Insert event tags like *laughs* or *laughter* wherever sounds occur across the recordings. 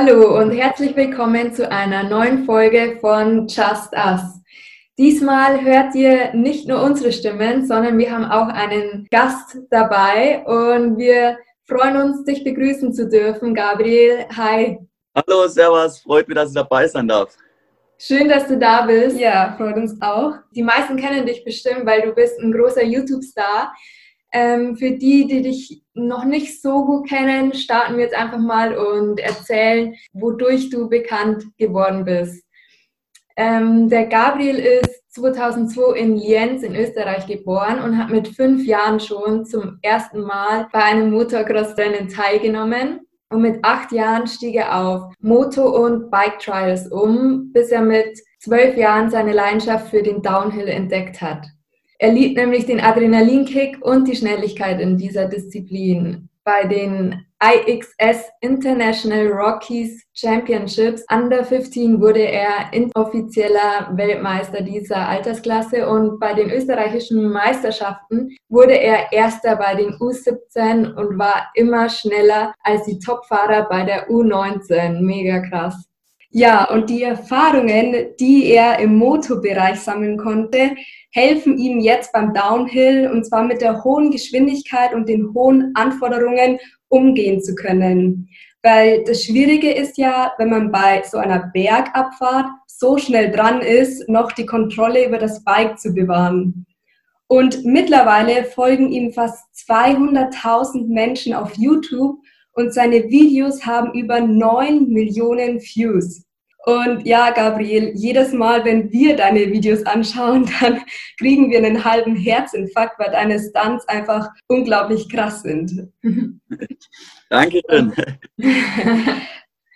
Hallo und herzlich willkommen zu einer neuen Folge von Just Us. Diesmal hört ihr nicht nur unsere Stimmen, sondern wir haben auch einen Gast dabei und wir freuen uns, dich begrüßen zu dürfen. Gabriel, hi. Hallo, Servus, freut mich, dass ich dabei sein darf. Schön, dass du da bist. Ja, freut uns auch. Die meisten kennen dich bestimmt, weil du bist ein großer YouTube-Star. Ähm, für die, die dich noch nicht so gut kennen, starten wir jetzt einfach mal und erzählen, wodurch du bekannt geworden bist. Ähm, der Gabriel ist 2002 in Lienz in Österreich geboren und hat mit fünf Jahren schon zum ersten Mal bei einem Motocross-Rennen teilgenommen. Und mit acht Jahren stieg er auf Moto- und Bike-Trials um, bis er mit zwölf Jahren seine Leidenschaft für den Downhill entdeckt hat. Er liebt nämlich den Adrenalinkick und die Schnelligkeit in dieser Disziplin. Bei den IXS International Rockies Championships Under 15 wurde er inoffizieller Weltmeister dieser Altersklasse und bei den österreichischen Meisterschaften wurde er erster bei den U17 und war immer schneller als die Topfahrer bei der U19. Mega krass. Ja, und die Erfahrungen, die er im Motorbereich sammeln konnte, helfen ihm jetzt beim Downhill und zwar mit der hohen Geschwindigkeit und den hohen Anforderungen umgehen zu können. Weil das Schwierige ist ja, wenn man bei so einer Bergabfahrt so schnell dran ist, noch die Kontrolle über das Bike zu bewahren. Und mittlerweile folgen ihm fast 200.000 Menschen auf YouTube und seine Videos haben über 9 Millionen Views. Und ja, Gabriel, jedes Mal, wenn wir deine Videos anschauen, *laughs* dann kriegen wir einen halben Herzinfarkt, weil deine Stunts einfach unglaublich krass sind. *laughs* Dankeschön.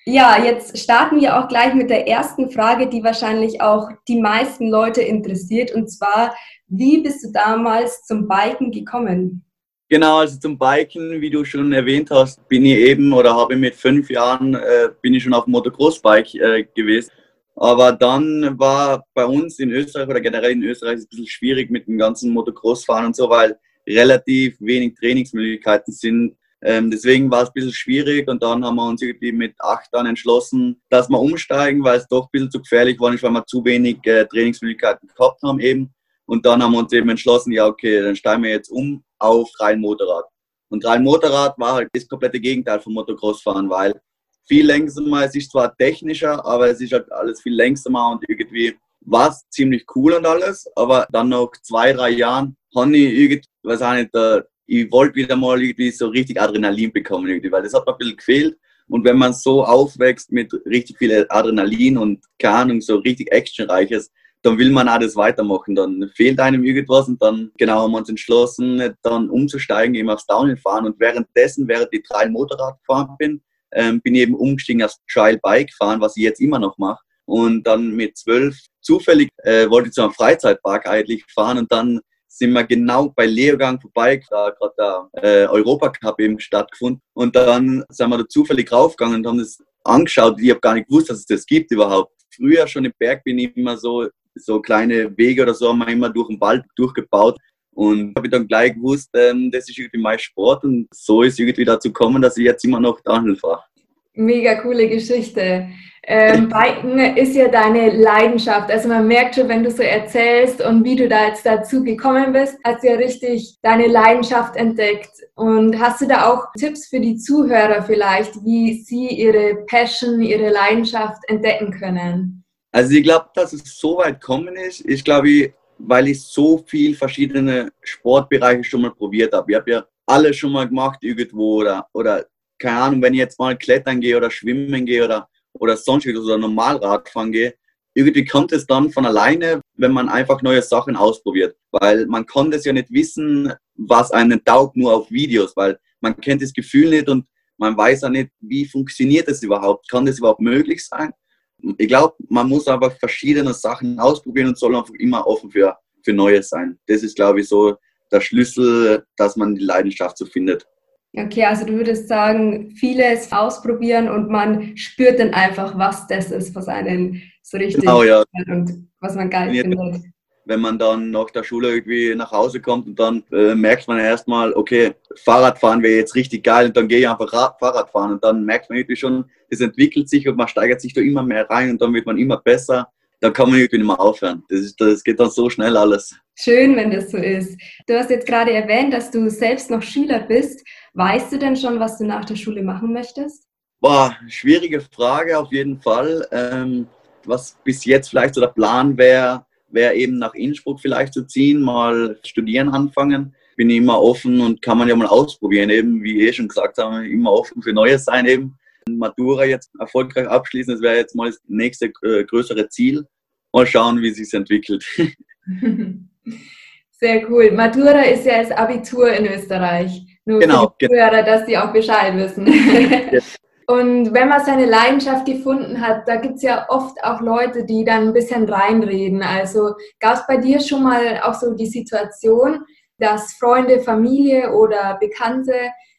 Ja, jetzt starten wir auch gleich mit der ersten Frage, die wahrscheinlich auch die meisten Leute interessiert. Und zwar, wie bist du damals zum Biken gekommen? Genau, also zum Biken, wie du schon erwähnt hast, bin ich eben oder habe mit fünf Jahren äh, bin ich schon auf Motocross-Bike äh, gewesen. Aber dann war bei uns in Österreich oder generell in Österreich ein bisschen schwierig mit dem ganzen Motocross-Fahren und so, weil relativ wenig Trainingsmöglichkeiten sind. Ähm, deswegen war es ein bisschen schwierig und dann haben wir uns irgendwie mit acht dann entschlossen, dass wir umsteigen, weil es doch ein bisschen zu gefährlich war, weil wir zu wenig äh, Trainingsmöglichkeiten gehabt haben eben. Und dann haben wir uns eben entschlossen, ja okay, dann steigen wir jetzt um auf rein Motorrad. Und rein Motorrad war halt das komplette Gegenteil vom Motocross-Fahren, weil viel langsamer, es ist zwar technischer, aber es ist halt alles viel langsamer und irgendwie war es ziemlich cool und alles, aber dann nach zwei, drei Jahren habe ich irgendwie, weiß auch nicht, äh, ich wollte wieder mal irgendwie so richtig Adrenalin bekommen, irgendwie, weil das hat mir ein bisschen gefehlt. Und wenn man so aufwächst mit richtig viel Adrenalin und keine Ahnung, so richtig actionreiches, dann will man alles weitermachen. Dann fehlt einem irgendwas und dann genau haben wir uns entschlossen, dann umzusteigen, eben aufs Downhill-Fahren. Und währenddessen, während ich drei Motorrad gefahren bin, ähm, bin ich eben umgestiegen aufs Trial Bike fahren, was ich jetzt immer noch mache. Und dann mit zwölf zufällig äh, wollte ich zu einem Freizeitpark eigentlich fahren und dann sind wir genau bei Leogang vorbei, da gerade der äh, Europacup eben stattgefunden. Und dann sind wir da zufällig raufgegangen und haben das angeschaut. Ich habe gar nicht gewusst, dass es das gibt überhaupt. Früher schon im Berg bin ich immer so so kleine Wege oder so haben wir immer durch den Wald durchgebaut. Und habe ich dann gleich gewusst, ähm, das ist irgendwie mein Sport und so ist irgendwie dazu gekommen, dass ich jetzt immer noch Downhill fahre. Mega coole Geschichte. Ähm, Biken ist ja deine Leidenschaft. Also man merkt schon, wenn du so erzählst und wie du da jetzt dazu gekommen bist, hast du ja richtig deine Leidenschaft entdeckt. Und hast du da auch Tipps für die Zuhörer vielleicht, wie sie ihre Passion, ihre Leidenschaft entdecken können? Also ich glaube, dass es so weit kommen ist, ich glaube, weil ich so viel verschiedene Sportbereiche schon mal probiert habe. Ich habe ja alles schon mal gemacht irgendwo oder, oder keine Ahnung, wenn ich jetzt mal klettern gehe oder schwimmen gehe oder, oder sonst etwas oder normal Radfahren gehe, irgendwie kommt es dann von alleine, wenn man einfach neue Sachen ausprobiert. Weil man kann das ja nicht wissen, was einen taugt nur auf Videos, weil man kennt das Gefühl nicht und man weiß ja nicht, wie funktioniert das überhaupt. Kann das überhaupt möglich sein? Ich glaube, man muss einfach verschiedene Sachen ausprobieren und soll einfach immer offen für, für Neues sein. Das ist, glaube ich, so der Schlüssel, dass man die Leidenschaft so findet. Okay, also du würdest sagen, vieles ausprobieren und man spürt dann einfach, was das ist, was einen so richtig genau, ja. und was man geil findet. Wenn man dann nach der Schule irgendwie nach Hause kommt und dann äh, merkt man erstmal, okay, Fahrradfahren wäre jetzt richtig geil und dann gehe ich einfach Rad Fahrrad fahren und dann merkt man irgendwie schon, es entwickelt sich und man steigert sich da immer mehr rein und dann wird man immer besser. Dann kann man irgendwie nicht mehr aufhören. Das, ist, das geht dann so schnell alles. Schön, wenn das so ist. Du hast jetzt gerade erwähnt, dass du selbst noch Schüler bist. Weißt du denn schon, was du nach der Schule machen möchtest? Boah, schwierige Frage auf jeden Fall. Ähm, was bis jetzt vielleicht so der Plan wäre, wäre eben nach Innsbruck vielleicht zu ziehen, mal studieren anfangen. Bin immer offen und kann man ja mal ausprobieren, eben wie eh schon gesagt haben, immer offen für Neues sein eben. Matura jetzt erfolgreich abschließen, das wäre jetzt mal das nächste äh, größere Ziel. Mal schauen, wie sich entwickelt. *laughs* Sehr cool. Matura ist ja das Abitur in Österreich. Nur genau, für die genau. Zuhörer, dass die auch Bescheid wissen. *laughs* Und wenn man seine Leidenschaft gefunden hat, da gibt es ja oft auch Leute, die dann ein bisschen reinreden. Also gab es bei dir schon mal auch so die Situation, dass Freunde, Familie oder Bekannte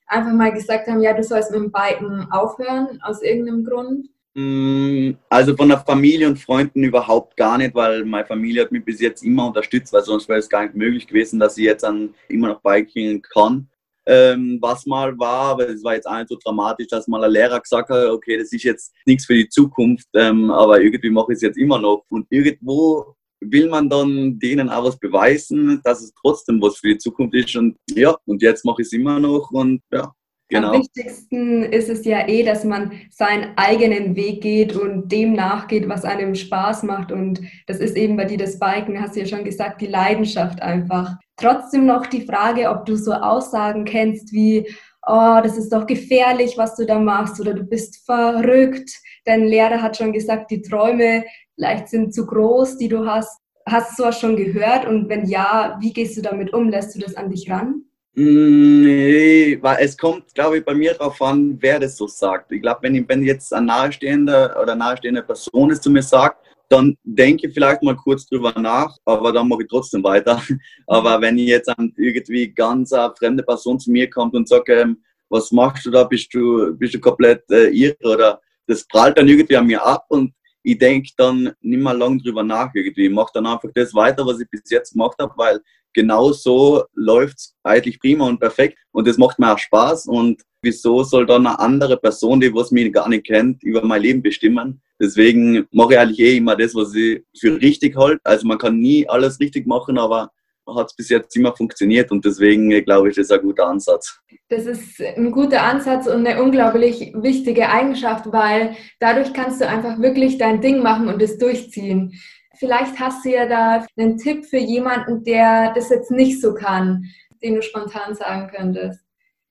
einfach mal gesagt haben, ja, du sollst mit dem Biken aufhören, aus irgendeinem Grund? Mm, also von der Familie und Freunden überhaupt gar nicht, weil meine Familie hat mich bis jetzt immer unterstützt, weil sonst wäre es gar nicht möglich gewesen, dass ich jetzt dann immer noch Biking kann ähm, was mal war, aber es war jetzt auch nicht so dramatisch, dass mal ein Lehrer gesagt hat, okay, das ist jetzt nichts für die Zukunft, ähm, aber irgendwie mache ich es jetzt immer noch. Und irgendwo will man dann denen auch was beweisen, dass es trotzdem was für die Zukunft ist. Und ja, und jetzt mache ich es immer noch und ja. Genau. Am wichtigsten ist es ja eh, dass man seinen eigenen Weg geht und dem nachgeht, was einem Spaß macht. Und das ist eben bei dir das Biken, hast du ja schon gesagt, die Leidenschaft einfach. Trotzdem noch die Frage, ob du so Aussagen kennst wie, oh, das ist doch gefährlich, was du da machst oder du bist verrückt. Dein Lehrer hat schon gesagt, die Träume vielleicht sind zu groß, die du hast. Hast du sowas schon gehört? Und wenn ja, wie gehst du damit um? Lässt du das an dich ran? Nee, weil es kommt, glaube ich, bei mir darauf an, wer das so sagt. Ich glaube, wenn, wenn jetzt ein nahestehender oder nahestehende Person es zu mir sagt, dann denke ich vielleicht mal kurz drüber nach, aber dann mache ich trotzdem weiter. *laughs* Aber wenn jetzt irgendwie ganz eine fremde Person zu mir kommt und sagt, ähm, was machst du da, bist du, bist du komplett äh, irre oder das prallt dann irgendwie an mir ab und ich denke dann nicht mehr lange drüber nach irgendwie. Ich mache dann einfach das weiter, was ich bis jetzt gemacht habe, weil genau so läuft es eigentlich prima und perfekt und das macht mir auch Spaß und wieso soll dann eine andere Person, die was mich gar nicht kennt, über mein Leben bestimmen? Deswegen mache ich eigentlich eh immer das, was ich für richtig halte. Also man kann nie alles richtig machen, aber hat es bis jetzt immer funktioniert und deswegen glaube ich, das ist ein guter Ansatz. Das ist ein guter Ansatz und eine unglaublich wichtige Eigenschaft, weil dadurch kannst du einfach wirklich dein Ding machen und es durchziehen. Vielleicht hast du ja da einen Tipp für jemanden, der das jetzt nicht so kann, den du spontan sagen könntest.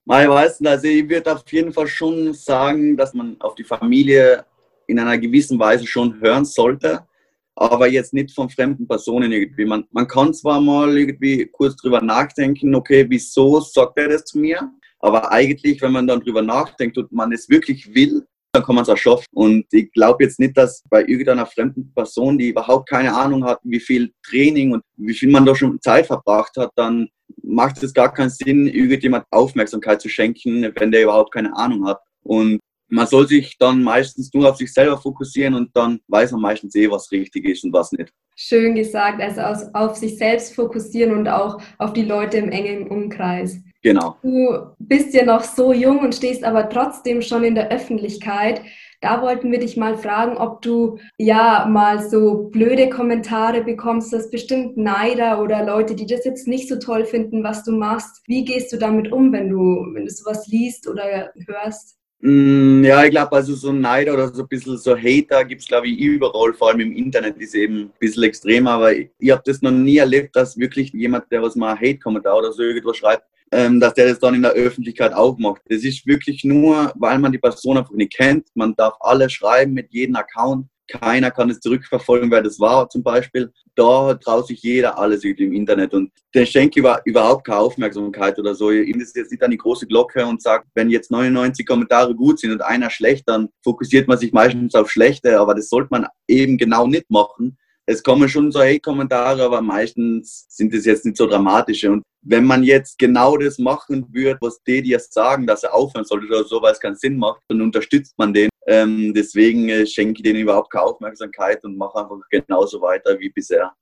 Ich weiß nicht, also ich würde auf jeden Fall schon sagen, dass man auf die Familie in einer gewissen Weise schon hören sollte, aber jetzt nicht von fremden Personen irgendwie. Man, man kann zwar mal irgendwie kurz drüber nachdenken, okay, wieso sagt er das zu mir? Aber eigentlich, wenn man dann drüber nachdenkt und man es wirklich will, dann kann man es auch schaffen. Und ich glaube jetzt nicht, dass bei irgendeiner fremden Person, die überhaupt keine Ahnung hat, wie viel Training und wie viel man da schon Zeit verbracht hat, dann macht es gar keinen Sinn, irgendjemand Aufmerksamkeit zu schenken, wenn der überhaupt keine Ahnung hat. Und man soll sich dann meistens nur auf sich selber fokussieren und dann weiß man meistens eh, was richtig ist und was nicht. Schön gesagt, also auf sich selbst fokussieren und auch auf die Leute im engen Umkreis. Genau. Du bist ja noch so jung und stehst aber trotzdem schon in der Öffentlichkeit. Da wollten wir dich mal fragen, ob du ja mal so blöde Kommentare bekommst, dass bestimmt Neider oder Leute, die das jetzt nicht so toll finden, was du machst. Wie gehst du damit um, wenn du, wenn du sowas liest oder hörst? Mm, ja, ich glaube, also so Neid oder so ein bisschen so Hater gibt es, glaube ich, überall, vor allem im Internet ist eben ein bisschen extremer, aber ich, ich habe das noch nie erlebt, dass wirklich jemand, der was mal Hate-Kommentar oder so irgendwas schreibt, ähm, dass der das dann in der Öffentlichkeit auch macht. Das ist wirklich nur, weil man die Person einfach nicht kennt. Man darf alles schreiben mit jedem Account. Keiner kann es zurückverfolgen, wer das war zum Beispiel. Da traut sich jeder alles im Internet und den schenke ich überhaupt keine Aufmerksamkeit oder so. Ich ist jetzt nicht an die große Glocke und sagt, wenn jetzt 99 Kommentare gut sind und einer schlecht, dann fokussiert man sich meistens auf schlechte, aber das sollte man eben genau nicht machen, es kommen schon so Hate-Kommentare, aber meistens sind es jetzt nicht so dramatische. Und wenn man jetzt genau das machen würde, was die dir sagen, dass er aufhören sollte oder so, weil es keinen Sinn macht, dann unterstützt man den. Ähm, deswegen äh, schenke ich denen überhaupt keine Aufmerksamkeit und mache einfach genauso weiter wie bisher.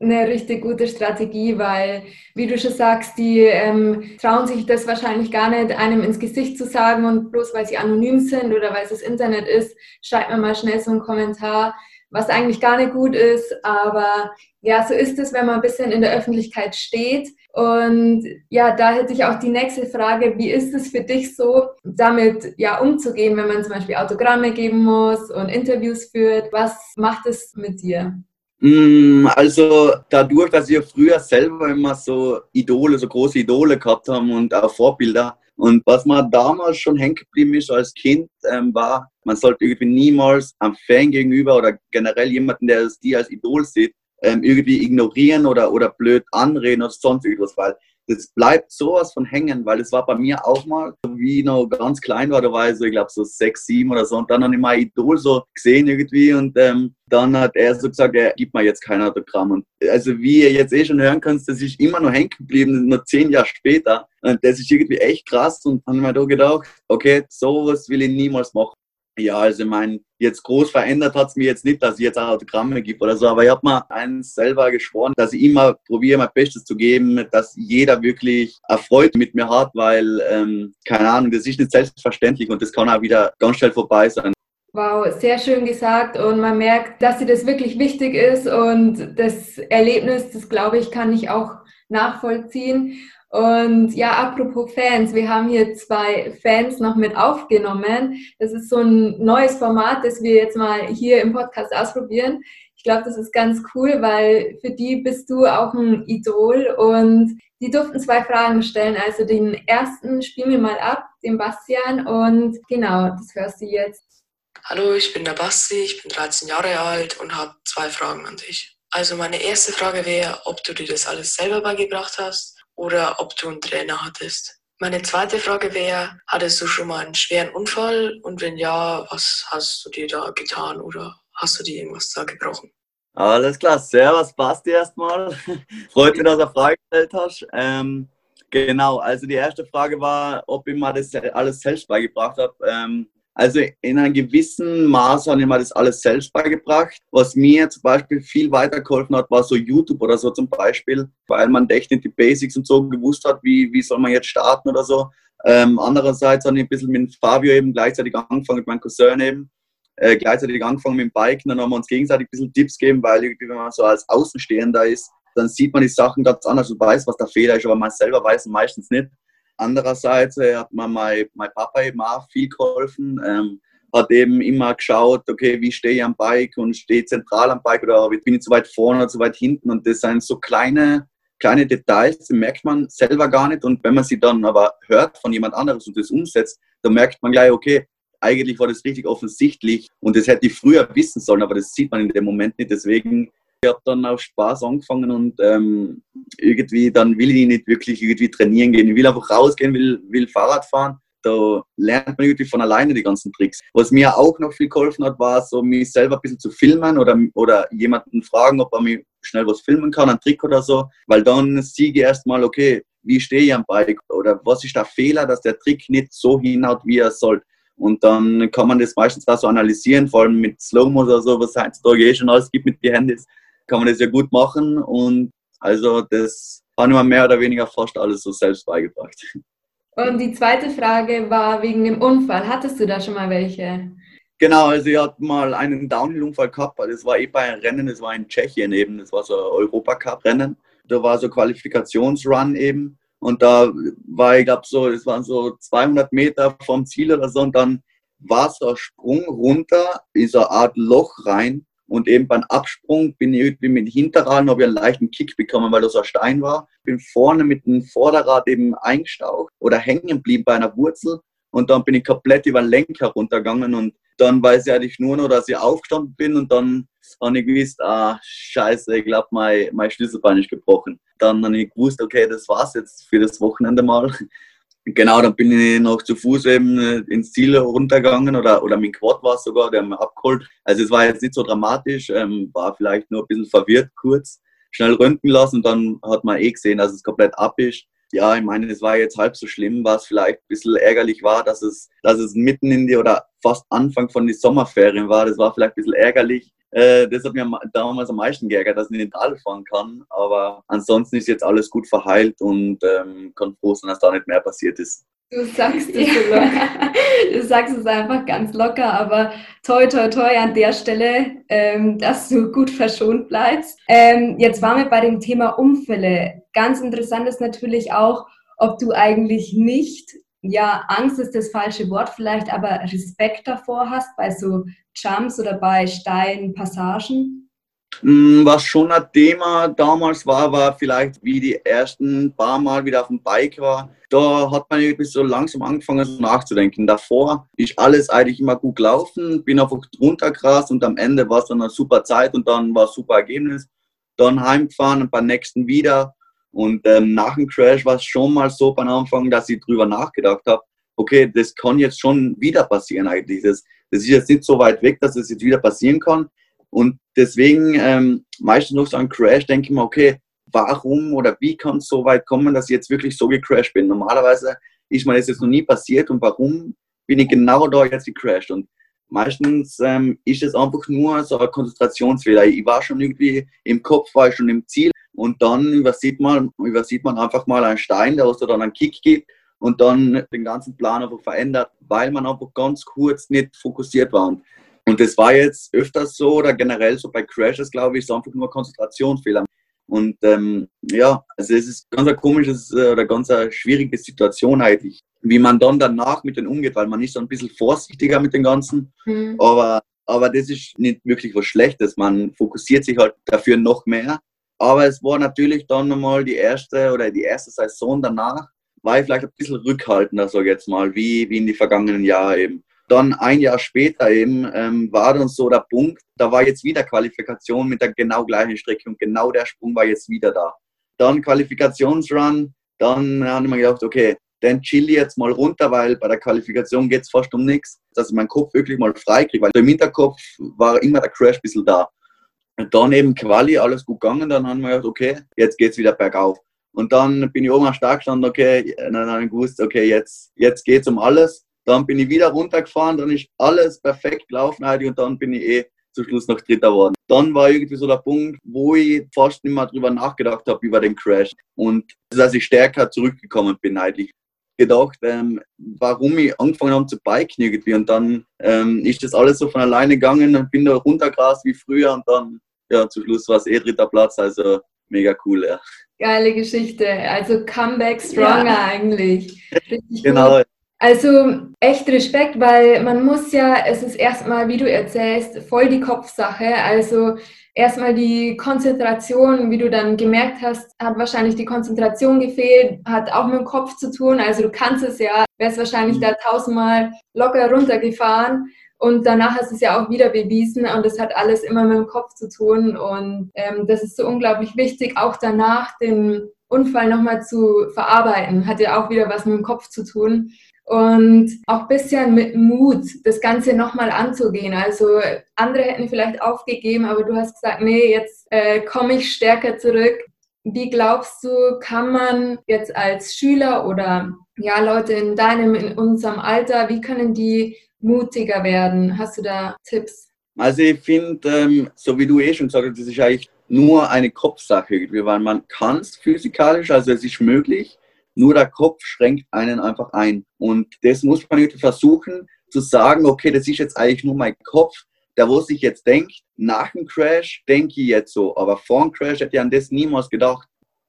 eine richtig gute Strategie, weil, wie du schon sagst, die ähm, trauen sich das wahrscheinlich gar nicht, einem ins Gesicht zu sagen und bloß weil sie anonym sind oder weil es das Internet ist, schreibt man mal schnell so einen Kommentar, was eigentlich gar nicht gut ist. Aber ja, so ist es, wenn man ein bisschen in der Öffentlichkeit steht. Und ja, da hätte ich auch die nächste Frage, wie ist es für dich so, damit ja umzugehen, wenn man zum Beispiel Autogramme geben muss und Interviews führt? Was macht es mit dir? Mm, also dadurch, dass wir früher selber immer so Idole, so große Idole gehabt haben und auch Vorbilder. Und was mir damals schon hängen geblieben ist als Kind, ähm, war, man sollte irgendwie niemals am Fan gegenüber oder generell jemanden, der die als Idol sieht, ähm, irgendwie ignorieren oder, oder blöd anreden oder sonst irgendwas, weil das bleibt sowas von hängen, weil es war bei mir auch mal, wie ich noch ganz klein war, da war ich so, ich glaube so sechs, sieben oder so. Und dann habe ich mein Idol so gesehen irgendwie und ähm, dann hat er so gesagt, er gibt mir jetzt kein Autogramm. Und also wie ihr jetzt eh schon hören könnt, das ist immer noch hängen geblieben, nur zehn Jahre später. Und das ist irgendwie echt krass. Und dann habe ich mir da gedacht, okay, sowas will ich niemals machen. Ja, also ich meine, jetzt groß verändert hat es mir jetzt nicht, dass ich jetzt Autogramme gibt oder so, aber ich habe mir eins selber geschworen, dass ich immer probiere, mein Bestes zu geben, dass jeder wirklich Erfreut mit mir hat, weil, ähm, keine Ahnung, das ist nicht selbstverständlich und das kann auch wieder ganz schnell vorbei sein. Wow, sehr schön gesagt und man merkt, dass dir das wirklich wichtig ist und das Erlebnis, das glaube ich, kann ich auch nachvollziehen. Und ja, apropos Fans, wir haben hier zwei Fans noch mit aufgenommen. Das ist so ein neues Format, das wir jetzt mal hier im Podcast ausprobieren. Ich glaube, das ist ganz cool, weil für die bist du auch ein Idol und die durften zwei Fragen stellen. Also den ersten spielen wir mal ab, den Bastian und genau, das hörst du jetzt. Hallo, ich bin der Basti, ich bin 13 Jahre alt und habe zwei Fragen an dich. Also meine erste Frage wäre, ob du dir das alles selber beigebracht hast oder ob du einen Trainer hattest. Meine zweite Frage wäre, hattest du schon mal einen schweren Unfall und wenn ja, was hast du dir da getan oder hast du dir irgendwas da gebrochen? Alles klar, servus Basti erstmal. *laughs* Freut mich, dass du eine Frage gestellt hast. Ähm, genau, also die erste Frage war, ob ich mir das alles selbst beigebracht habe. Ähm, also in einem gewissen Maß habe ich mir das alles selbst beigebracht. Was mir zum Beispiel viel weitergeholfen hat, war so YouTube oder so zum Beispiel, weil man echt nicht die Basics und so gewusst hat, wie, wie soll man jetzt starten oder so. Ähm, andererseits habe ich ein bisschen mit Fabio eben gleichzeitig angefangen, mit meinem Cousin eben, äh, gleichzeitig angefangen mit dem Biken. Dann haben wir uns gegenseitig ein bisschen Tipps gegeben, weil irgendwie, wenn man so als Außenstehender ist, dann sieht man die Sachen ganz anders und weiß, was der Fehler ist, aber man selber weiß es meistens nicht. Andererseits äh, hat mir mein, mein Papa eben auch viel geholfen. Ähm, hat eben immer geschaut, okay, wie stehe ich am Bike und stehe zentral am Bike oder bin ich zu weit vorne oder zu weit hinten. Und das sind so kleine, kleine Details, die merkt man selber gar nicht. Und wenn man sie dann aber hört von jemand anderes und das umsetzt, dann merkt man gleich, okay, eigentlich war das richtig offensichtlich und das hätte ich früher wissen sollen, aber das sieht man in dem Moment nicht. Deswegen ich habe dann auf Spaß angefangen und ähm, irgendwie dann will ich nicht wirklich irgendwie trainieren gehen. Ich will einfach rausgehen, will, will Fahrrad fahren. Da lernt man irgendwie von alleine die ganzen Tricks. Was mir auch noch viel geholfen hat, war so, mich selber ein bisschen zu filmen oder, oder jemanden fragen, ob er mir schnell was filmen kann, einen Trick oder so. Weil dann siege ich erstmal, okay, wie stehe ich am Bike oder was ist der Fehler, dass der Trick nicht so hinhaut, wie er soll. Und dann kann man das meistens auch so analysieren, vor allem mit Slow-Mo oder so, was heutzutage eh schon alles gibt mit den Handys kann man das ja gut machen und also das haben wir mehr oder weniger fast alles so selbst beigebracht. Und die zweite Frage war wegen dem Unfall. Hattest du da schon mal welche? Genau, also ich hatte mal einen Downhill-Unfall gehabt, das war eh bei einem Rennen, das war in Tschechien eben, das war so ein Europacup-Rennen. Da war so Qualifikationsrun eben und da war ich glaube so, das waren so 200 Meter vom Ziel oder so und dann war so ein Sprung runter in so eine Art Loch rein und eben beim Absprung bin ich irgendwie mit dem Hinterrad, habe ich einen leichten Kick bekommen, weil das ein Stein war. Bin vorne mit dem Vorderrad eben eingestaucht oder hängen geblieben bei einer Wurzel. Und dann bin ich komplett über den Lenker runtergegangen und dann weiß ich eigentlich nur noch, dass ich aufgestanden bin und dann habe ich gewusst, ah, scheiße, ich glaube, mein, mein Schlüsselbein ist gebrochen. Dann habe ich gewusst, okay, das war's jetzt für das Wochenende mal. Genau, dann bin ich noch zu Fuß eben äh, ins Ziel runtergegangen oder, oder mit Quad war es sogar, der hat mich abgeholt. Also es war jetzt nicht so dramatisch, ähm, war vielleicht nur ein bisschen verwirrt kurz, schnell röntgen lassen und dann hat man eh gesehen, dass es komplett ab ist. Ja, ich meine, es war jetzt halb so schlimm, was vielleicht ein bisschen ärgerlich war, dass es, dass es mitten in die oder fast Anfang von den Sommerferien war. Das war vielleicht ein bisschen ärgerlich. Äh, das hat mir damals am meisten geärgert, dass ich nicht in den Tal fahren kann. Aber ansonsten ist jetzt alles gut verheilt und ähm, kann froh sein, dass da nicht mehr passiert ist. Du sagst es so locker. *laughs* Du sagst es einfach ganz locker, aber toi, toi, toi an der Stelle, ähm, dass du gut verschont bleibst. Ähm, jetzt waren wir bei dem Thema Unfälle. Ganz interessant ist natürlich auch, ob du eigentlich nicht, ja, Angst ist das falsche Wort vielleicht, aber Respekt davor hast bei so Jumps oder bei steilen Passagen. Mm, was schon ein Thema damals war, war vielleicht, wie die ersten paar Mal wieder auf dem Bike war. Da hat man irgendwie so langsam angefangen nachzudenken. Davor ist alles eigentlich immer gut gelaufen, bin einfach runtergerast und am Ende war es dann eine super Zeit und dann war ein super Ergebnis. Dann heimgefahren und beim nächsten wieder. Und ähm, nach dem Crash war es schon mal so beim Anfang, dass ich drüber nachgedacht habe, okay, das kann jetzt schon wieder passieren eigentlich. Das, das ist jetzt nicht so weit weg, dass es das jetzt wieder passieren kann. Und deswegen ähm, meistens noch so ein Crash denke ich mir, okay, warum oder wie kann es so weit kommen, dass ich jetzt wirklich so gecrashed bin? Normalerweise ist mir das jetzt noch nie passiert und warum bin ich genau da jetzt gecrashed? Und meistens ähm, ist es einfach nur so ein Konzentrationsfehler. Ich war schon irgendwie im Kopf, war ich schon im Ziel und dann übersieht man, übersieht man einfach mal einen Stein, der so dann einen Kick gibt und dann den ganzen Plan einfach verändert, weil man einfach ganz kurz nicht fokussiert war. Und das war jetzt öfters so oder generell so bei Crashes, glaube ich, so einfach nur Konzentrationsfehler. Und ähm, ja, also es ist ganz eine komische äh, oder ganz eine schwierige Situation eigentlich, wie man dann danach mit denen umgeht, weil man ist so ein bisschen vorsichtiger mit dem Ganzen. Mhm. Aber, aber das ist nicht wirklich was Schlechtes. Man fokussiert sich halt dafür noch mehr. Aber es war natürlich dann nochmal die erste oder die erste Saison danach, war ich vielleicht ein bisschen rückhaltender, sag ich jetzt mal, wie, wie in die vergangenen Jahre eben. Dann ein Jahr später eben ähm, war dann so der Punkt, da war jetzt wieder Qualifikation mit der genau gleichen Strecke und genau der Sprung war jetzt wieder da. Dann Qualifikationsrun, dann haben wir gedacht, okay, dann chill jetzt mal runter, weil bei der Qualifikation geht es fast um nichts, dass ich meinen Kopf wirklich mal frei kriege, weil im Hinterkopf war immer der Crash ein bisschen da. Und dann eben Quali, alles gut gegangen, dann haben wir gedacht, okay, jetzt geht es wieder bergauf. Und dann bin ich oben am Start gestanden, okay, dann habe ich gewusst, okay, jetzt, jetzt es um alles. Dann bin ich wieder runtergefahren, dann ist alles perfekt gelaufen und dann bin ich eh zum Schluss noch Dritter geworden. Dann war irgendwie so der Punkt, wo ich fast nicht mehr drüber nachgedacht habe über den Crash. Und dass ich stärker zurückgekommen bin eigentlich gedacht, ähm, warum ich angefangen habe zu biken irgendwie. Und dann ähm, ist das alles so von alleine gegangen und bin da runtergrast wie früher und dann, ja, zum Schluss war es eh dritter Platz. Also mega cool, ja. Geile Geschichte. Also Comeback Stronger ja. eigentlich. Richtig genau. Gut. Also echt Respekt, weil man muss ja, es ist erstmal, wie du erzählst, voll die Kopfsache. Also erstmal die Konzentration, wie du dann gemerkt hast, hat wahrscheinlich die Konzentration gefehlt, hat auch mit dem Kopf zu tun. Also du kannst es ja, wärst wahrscheinlich mhm. da tausendmal locker runtergefahren. Und danach hast du es ja auch wieder bewiesen und das hat alles immer mit dem Kopf zu tun. Und ähm, das ist so unglaublich wichtig, auch danach den Unfall nochmal zu verarbeiten. Hat ja auch wieder was mit dem Kopf zu tun und auch ein bisschen mit Mut, das Ganze nochmal anzugehen. Also andere hätten vielleicht aufgegeben, aber du hast gesagt, nee, jetzt äh, komme ich stärker zurück. Wie glaubst du, kann man jetzt als Schüler oder ja Leute in deinem, in unserem Alter, wie können die mutiger werden? Hast du da Tipps? Also ich finde, ähm, so wie du eh schon gesagt hast, das ist eigentlich nur eine Kopfsache, weil man kann es physikalisch, also es ist möglich, nur der Kopf schränkt einen einfach ein. Und das muss man irgendwie versuchen zu sagen, okay, das ist jetzt eigentlich nur mein Kopf, der wo sich jetzt denkt, nach dem Crash denke ich jetzt so, aber vor dem Crash hätte ich an das niemals gedacht.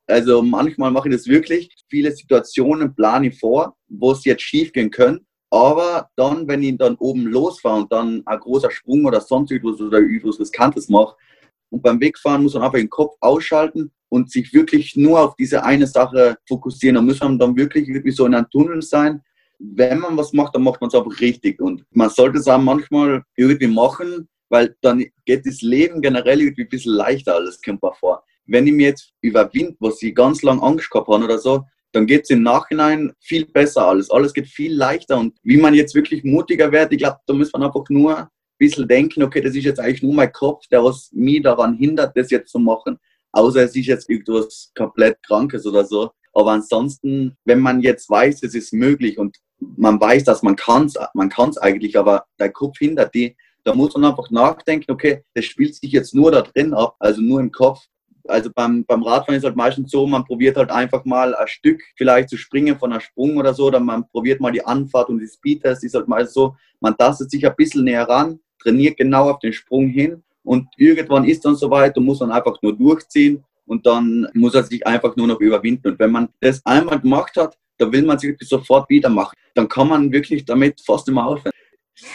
Also manchmal mache ich das wirklich. Viele Situationen plane ich vor, wo es jetzt schief gehen können. Aber dann, wenn ich dann oben losfahre und dann ein großer Sprung oder sonst irgendwas oder irgendwas Riskantes mache, und beim Wegfahren muss man einfach den Kopf ausschalten und sich wirklich nur auf diese eine Sache fokussieren. Da muss man dann wirklich, wirklich so in einem Tunnel sein. Wenn man was macht, dann macht man es einfach richtig. Und man sollte es auch manchmal irgendwie machen, weil dann geht das Leben generell irgendwie ein bisschen leichter alles, kommt mir vor. Wenn ich mir jetzt überwinde, was ich ganz lange Angst gehabt habe oder so, dann geht es im Nachhinein viel besser alles. Alles geht viel leichter. Und wie man jetzt wirklich mutiger wird, ich glaube, da muss man einfach nur bisschen denken, okay, das ist jetzt eigentlich nur mein Kopf, der was mich daran hindert, das jetzt zu machen außer es ist jetzt irgendwas komplett Krankes oder so. Aber ansonsten, wenn man jetzt weiß, es ist möglich und man weiß, dass man kann man kann's eigentlich, aber der Kopf hindert die, da muss man einfach nachdenken, okay, das spielt sich jetzt nur da drin ab, also nur im Kopf. Also beim, beim Radfahren ist halt meistens so, man probiert halt einfach mal ein Stück vielleicht zu springen von einer Sprung oder so, oder man probiert mal die Anfahrt und die Speedtest ist halt meistens so, man tastet sich ein bisschen näher ran, trainiert genau auf den Sprung hin und irgendwann ist dann soweit und muss dann einfach nur durchziehen und dann muss er sich einfach nur noch überwinden. Und wenn man das einmal gemacht hat, da will man sich sofort wieder machen. Dann kann man wirklich damit fast immer aufhören.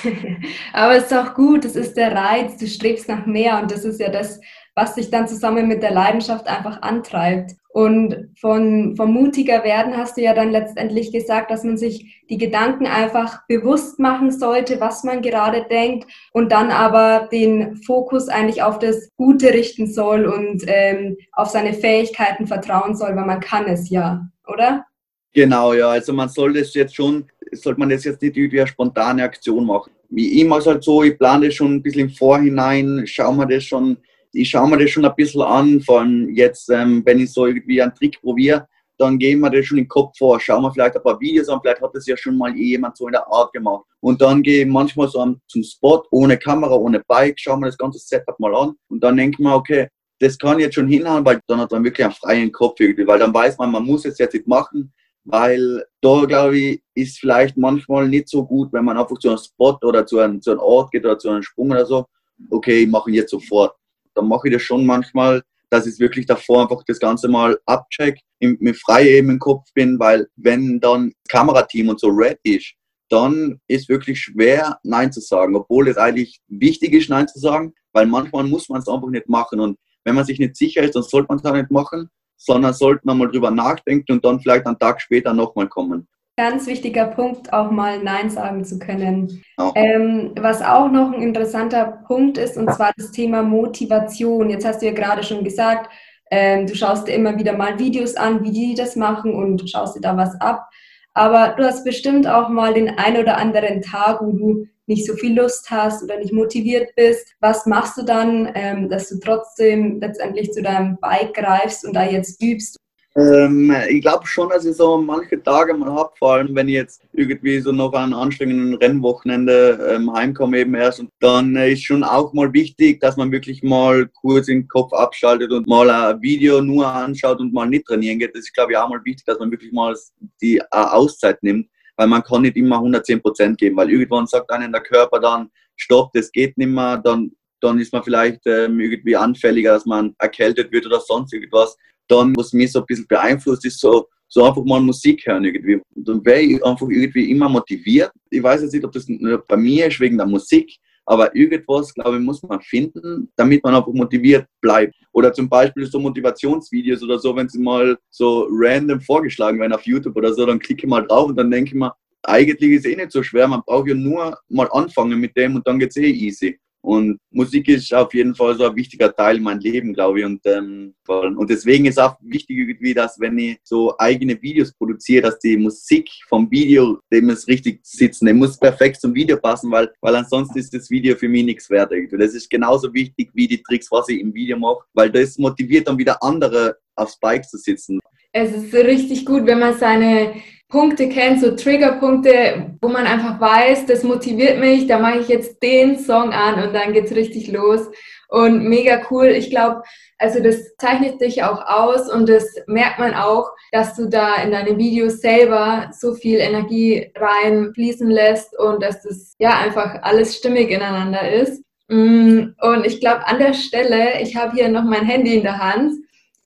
*laughs* Aber es ist auch gut, das ist der Reiz, du strebst nach mehr und das ist ja das, was dich dann zusammen mit der Leidenschaft einfach antreibt. Und von, von mutiger werden hast du ja dann letztendlich gesagt, dass man sich die Gedanken einfach bewusst machen sollte, was man gerade denkt und dann aber den Fokus eigentlich auf das Gute richten soll und ähm, auf seine Fähigkeiten vertrauen soll, weil man kann es ja, oder? Genau, ja. Also man soll das jetzt schon, sollte man das jetzt nicht wie eine spontane Aktion machen. Ich mache es halt so, ich plane das schon ein bisschen im Vorhinein, schaue mir das schon, ich schaue mir das schon ein bisschen an, vor allem jetzt, ähm, wenn ich so irgendwie einen Trick probiere, dann gehen wir das schon im Kopf vor, schauen wir vielleicht ein paar Videos an, vielleicht hat das ja schon mal jemand so in der Art gemacht. Und dann gehe ich manchmal so zum Spot, ohne Kamera, ohne Bike, schauen wir das ganze Setup mal an und dann denke ich mir, okay, das kann jetzt schon hinhauen, weil dann hat man wirklich einen freien Kopf irgendwie, weil dann weiß man, man muss es jetzt nicht machen, weil da, glaube ich, ist vielleicht manchmal nicht so gut, wenn man einfach zu einem Spot oder zu einem, zu einem Ort geht oder zu einem Sprung oder so, okay, ich mache ihn jetzt sofort. Dann mache ich das schon manchmal, dass ich wirklich davor einfach das Ganze mal abcheck, mit frei eben im Kopf bin, weil wenn dann das Kamerateam und so red ist, dann ist wirklich schwer, Nein zu sagen, obwohl es eigentlich wichtig ist, Nein zu sagen, weil manchmal muss man es einfach nicht machen und wenn man sich nicht sicher ist, dann sollte man es auch nicht machen sondern sollten wir mal drüber nachdenken und dann vielleicht einen Tag später nochmal kommen. Ganz wichtiger Punkt, auch mal Nein sagen zu können. Ähm, was auch noch ein interessanter Punkt ist, und zwar das Thema Motivation. Jetzt hast du ja gerade schon gesagt, ähm, du schaust dir immer wieder mal Videos an, wie die das machen und schaust dir da was ab. Aber du hast bestimmt auch mal den ein oder anderen Tag, wo du nicht so viel Lust hast oder nicht motiviert bist. Was machst du dann, ähm, dass du trotzdem letztendlich zu deinem Bike greifst und da jetzt übst? Ähm, ich glaube schon, dass ich so manche Tage mal habe, vor allem wenn ich jetzt irgendwie so noch an anstrengenden Rennwochenende ähm, heimkomme eben erst. Und dann äh, ist schon auch mal wichtig, dass man wirklich mal kurz den Kopf abschaltet und mal ein Video nur anschaut und mal nicht trainieren geht. Das ist, glaube ich, auch mal wichtig, dass man wirklich mal die äh, Auszeit nimmt, weil man kann nicht immer 110 Prozent geben, weil irgendwann sagt einem der Körper dann, stopp, das geht nicht mehr, dann dann ist man vielleicht ähm, irgendwie anfälliger, dass man erkältet wird oder sonst irgendwas dann, was mich so ein bisschen beeinflusst, ist so, so einfach mal Musik hören irgendwie. dann wäre ich einfach irgendwie immer motiviert. Ich weiß jetzt nicht, ob das bei mir ist wegen der Musik, aber irgendwas, glaube ich, muss man finden, damit man einfach motiviert bleibt. Oder zum Beispiel so Motivationsvideos oder so, wenn sie mal so random vorgeschlagen werden auf YouTube oder so, dann klicke ich mal drauf und dann denke ich mir, eigentlich ist es eh nicht so schwer, man braucht ja nur mal anfangen mit dem und dann geht es eh easy. Und Musik ist auf jeden Fall so ein wichtiger Teil in meinem Leben, glaube ich. Und, ähm, und deswegen ist auch wichtig irgendwie, dass wenn ich so eigene Videos produziere, dass die Musik vom Video, dem es richtig sitzen, dem muss perfekt zum Video passen, weil, weil ansonsten ist das Video für mich nichts wert. Irgendwie. Das ist genauso wichtig wie die Tricks, was ich im Video mache, weil das motiviert dann wieder andere aufs Bike zu sitzen. Es ist richtig gut, wenn man seine Punkte kennt, so Triggerpunkte, wo man einfach weiß, das motiviert mich, da mache ich jetzt den Song an und dann geht's richtig los. Und mega cool. Ich glaube, also das zeichnet dich auch aus und das merkt man auch, dass du da in deine Videos selber so viel Energie reinfließen lässt und dass das ja einfach alles stimmig ineinander ist. Mm, und ich glaube, an der Stelle, ich habe hier noch mein Handy in der Hand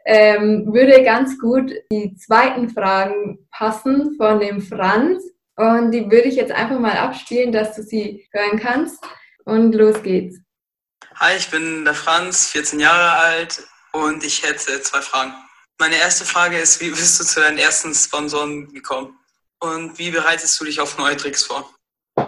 ähm, würde ganz gut die zweiten Fragen passen von dem Franz. Und die würde ich jetzt einfach mal abspielen, dass du sie hören kannst. Und los geht's. Hi, ich bin der Franz, 14 Jahre alt und ich hätte zwei Fragen. Meine erste Frage ist, wie bist du zu deinen ersten Sponsoren gekommen? Und wie bereitest du dich auf neue Tricks vor?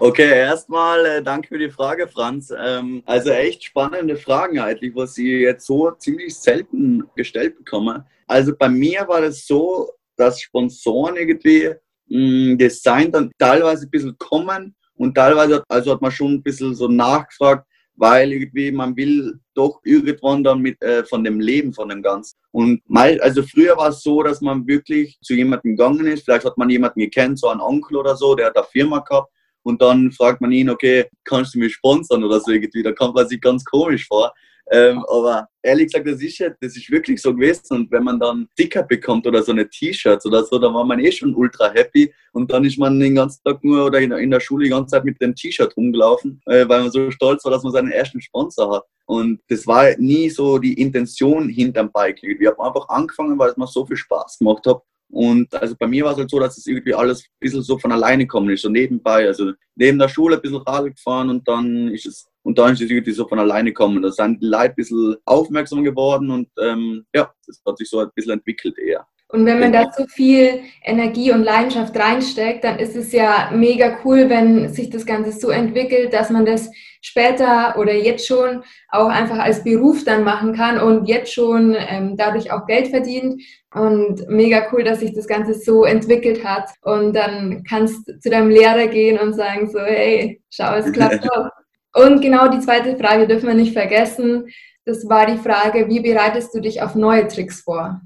Okay, erstmal äh, danke für die Frage, Franz. Ähm, also echt spannende Fragen eigentlich, was ich jetzt so ziemlich selten gestellt bekomme. Also bei mir war das so, dass Sponsoren irgendwie mh, mm, Design dann teilweise ein bisschen kommen und teilweise also hat man schon ein bisschen so nachgefragt, weil irgendwie man will doch irgendwann dann mit äh, von dem Leben von dem Ganzen. Und mal, also früher war es so, dass man wirklich zu jemandem gegangen ist, vielleicht hat man jemanden gekannt, so einen Onkel oder so, der hat eine Firma gehabt und dann fragt man ihn, okay, kannst du mich sponsern oder so irgendwie, da kommt man sich ganz komisch vor. Ähm, aber ehrlich gesagt, das ist, ja, das ist wirklich so gewesen. Und wenn man dann Sticker bekommt oder so eine T-Shirts oder so, dann war man eh schon ultra happy. Und dann ist man den ganzen Tag nur oder in, in der Schule die ganze Zeit mit dem T-Shirt rumgelaufen, äh, weil man so stolz war, dass man seinen ersten Sponsor hat. Und das war nie so die Intention hinterm Bike. Wir haben einfach angefangen, weil es mir so viel Spaß gemacht hat. Und also bei mir war es halt so, dass es irgendwie alles ein bisschen so von alleine gekommen ist, so nebenbei. Also neben der Schule ein bisschen Radl gefahren und dann ist es und dann ist es irgendwie so von alleine gekommen. Da sind die Leute ein bisschen aufmerksam geworden und ähm, ja, das hat sich so ein bisschen entwickelt eher. Und wenn man da so viel Energie und Leidenschaft reinsteckt, dann ist es ja mega cool, wenn sich das Ganze so entwickelt, dass man das später oder jetzt schon auch einfach als Beruf dann machen kann und jetzt schon ähm, dadurch auch Geld verdient. Und mega cool, dass sich das Ganze so entwickelt hat. Und dann kannst du zu deinem Lehrer gehen und sagen so, hey, schau, es klappt *laughs* doch. Und genau die zweite Frage dürfen wir nicht vergessen. Das war die Frage, wie bereitest du dich auf neue Tricks vor?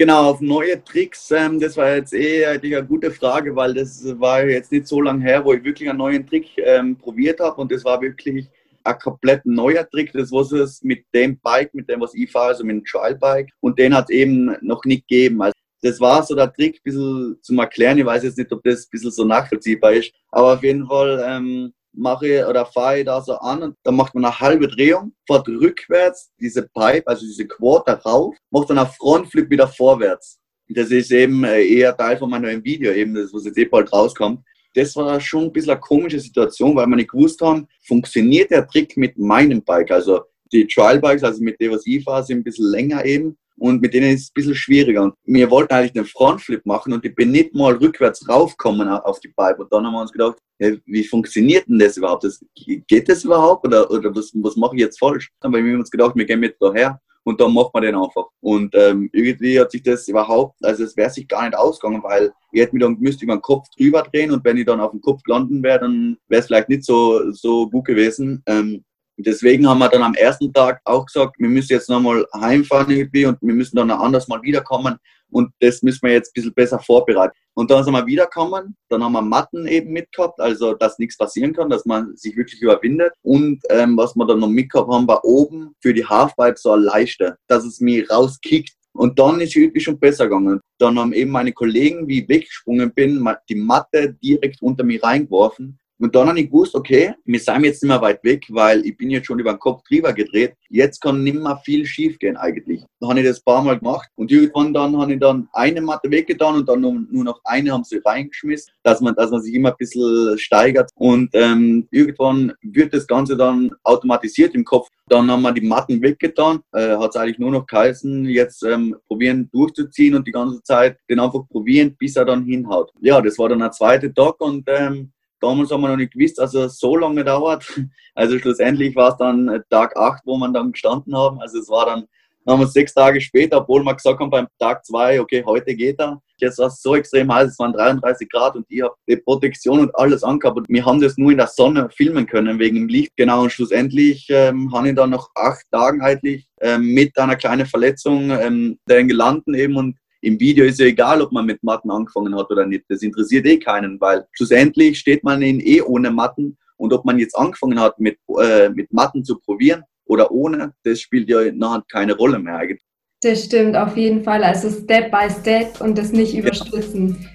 Genau, auf neue Tricks, ähm, das war jetzt eh eigentlich eine gute Frage, weil das war jetzt nicht so lange her, wo ich wirklich einen neuen Trick ähm, probiert habe und das war wirklich ein komplett neuer Trick. Das war es mit dem Bike, mit dem, was ich fahre, also mit dem Trial Bike und den hat es eben noch nicht gegeben. Also das war so der Trick, ein bisschen zum Erklären. Ich weiß jetzt nicht, ob das ein bisschen so nachvollziehbar ist, aber auf jeden Fall ähm, mache oder fahre da so an und dann macht man eine halbe Drehung, fährt rückwärts diese Pipe, also diese Quarter rauf, macht dann einen Frontflip wieder vorwärts. Das ist eben äh, eher Teil von meinem neuen Video, eben das, was jetzt eh bald rauskommt. Das war schon ein bisschen eine komische Situation, weil wir nicht gewusst haben, funktioniert der Trick mit meinem Bike. Also die Trial Bikes, also mit dem, was ich fahre, sind ein bisschen länger eben und mit denen ist es ein bisschen schwieriger. Und wir wollten eigentlich den Frontflip machen und ich bin nicht mal rückwärts raufkommen auf die Pipe. Und dann haben wir uns gedacht, hey, wie funktioniert denn das überhaupt? Das, geht das überhaupt oder, oder was, was mache ich jetzt falsch? Dann haben wir uns gedacht, wir gehen jetzt daher und dann macht man den einfach. Und ähm, irgendwie hat sich das überhaupt, also es wäre sich gar nicht ausgegangen, weil ich hätte mir dann müsste über den Kopf drüber drehen und wenn ich dann auf dem Kopf landen wäre, dann wäre es vielleicht nicht so, so gut gewesen. Ähm, und deswegen haben wir dann am ersten Tag auch gesagt, wir müssen jetzt nochmal heimfahren irgendwie und wir müssen dann anders mal wiederkommen und das müssen wir jetzt ein bisschen besser vorbereiten. Und dann sind wir wiederkommen, dann haben wir Matten eben mitgehabt, also dass nichts passieren kann, dass man sich wirklich überwindet. Und ähm, was wir dann noch mitgehabt haben, war oben für die Halfpipe so eine dass es mir rauskickt. Und dann ist es schon besser gegangen. Dann haben eben meine Kollegen, wie ich weggesprungen bin, die Matte direkt unter mir reingeworfen und dann habe ich gewusst, okay, wir sind jetzt nicht mehr weit weg, weil ich bin jetzt schon über den Kopf drüber gedreht. Jetzt kann nicht mehr viel schief gehen eigentlich. Dann habe ich das ein paar Mal gemacht und irgendwann dann habe ich dann eine Matte weggetan und dann nur noch eine haben sie reingeschmissen, dass man, dass man sich immer ein bisschen steigert. Und ähm, irgendwann wird das Ganze dann automatisiert im Kopf. Dann haben wir die Matten weggetan. Äh, Hat es eigentlich nur noch geheißen, jetzt ähm, probieren durchzuziehen und die ganze Zeit den einfach probieren, bis er dann hinhaut. Ja, das war dann der zweite Tag und ähm, Damals haben wir noch nicht gewusst, dass es so lange dauert. Also schlussendlich war es dann Tag 8, wo wir dann gestanden haben. Also es war dann, haben wir sechs Tage später, obwohl wir gesagt haben beim Tag 2, okay, heute geht er. Jetzt war es so extrem heiß, es waren 33 Grad und ich habe die Protektion und alles angehabt. Und wir haben das nur in der Sonne filmen können, wegen dem Licht. Genau, und schlussendlich ähm, habe ich dann nach acht Tagen eigentlich ähm, mit einer kleinen Verletzung ähm, gelandet eben und im Video ist ja egal, ob man mit Matten angefangen hat oder nicht. Das interessiert eh keinen, weil schlussendlich steht man in eh ohne Matten und ob man jetzt angefangen hat mit, äh, mit Matten zu probieren oder ohne, das spielt ja nachher keine Rolle mehr eigentlich. Das stimmt auf jeden Fall. Also Step by Step und das nicht überstürzen.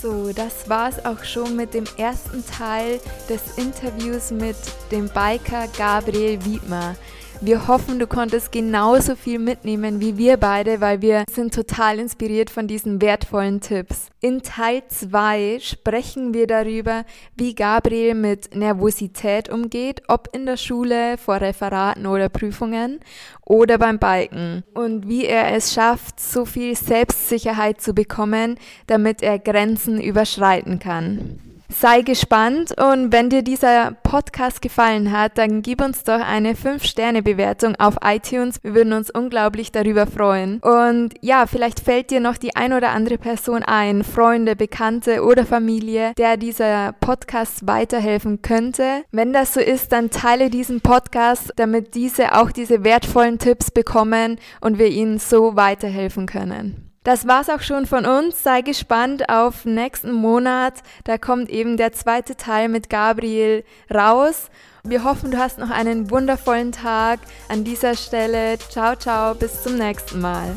So, das war es auch schon mit dem ersten Teil des Interviews mit dem Biker Gabriel Wiedmer. Wir hoffen, du konntest genauso viel mitnehmen wie wir beide, weil wir sind total inspiriert von diesen wertvollen Tipps. In Teil 2 sprechen wir darüber, wie Gabriel mit Nervosität umgeht, ob in der Schule, vor Referaten oder Prüfungen oder beim Biken und wie er es schafft, so viel Selbstsicherheit zu bekommen, damit er Grenzen überschreiten kann. Sei gespannt und wenn dir dieser Podcast gefallen hat, dann gib uns doch eine 5-Sterne-Bewertung auf iTunes. Wir würden uns unglaublich darüber freuen. Und ja, vielleicht fällt dir noch die ein oder andere Person ein, Freunde, Bekannte oder Familie, der dieser Podcast weiterhelfen könnte. Wenn das so ist, dann teile diesen Podcast, damit diese auch diese wertvollen Tipps bekommen und wir ihnen so weiterhelfen können. Das war's auch schon von uns. Sei gespannt auf nächsten Monat. Da kommt eben der zweite Teil mit Gabriel raus. Wir hoffen, du hast noch einen wundervollen Tag an dieser Stelle. Ciao, ciao, bis zum nächsten Mal.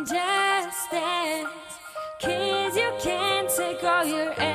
Just dance. Kids, you can't take all your.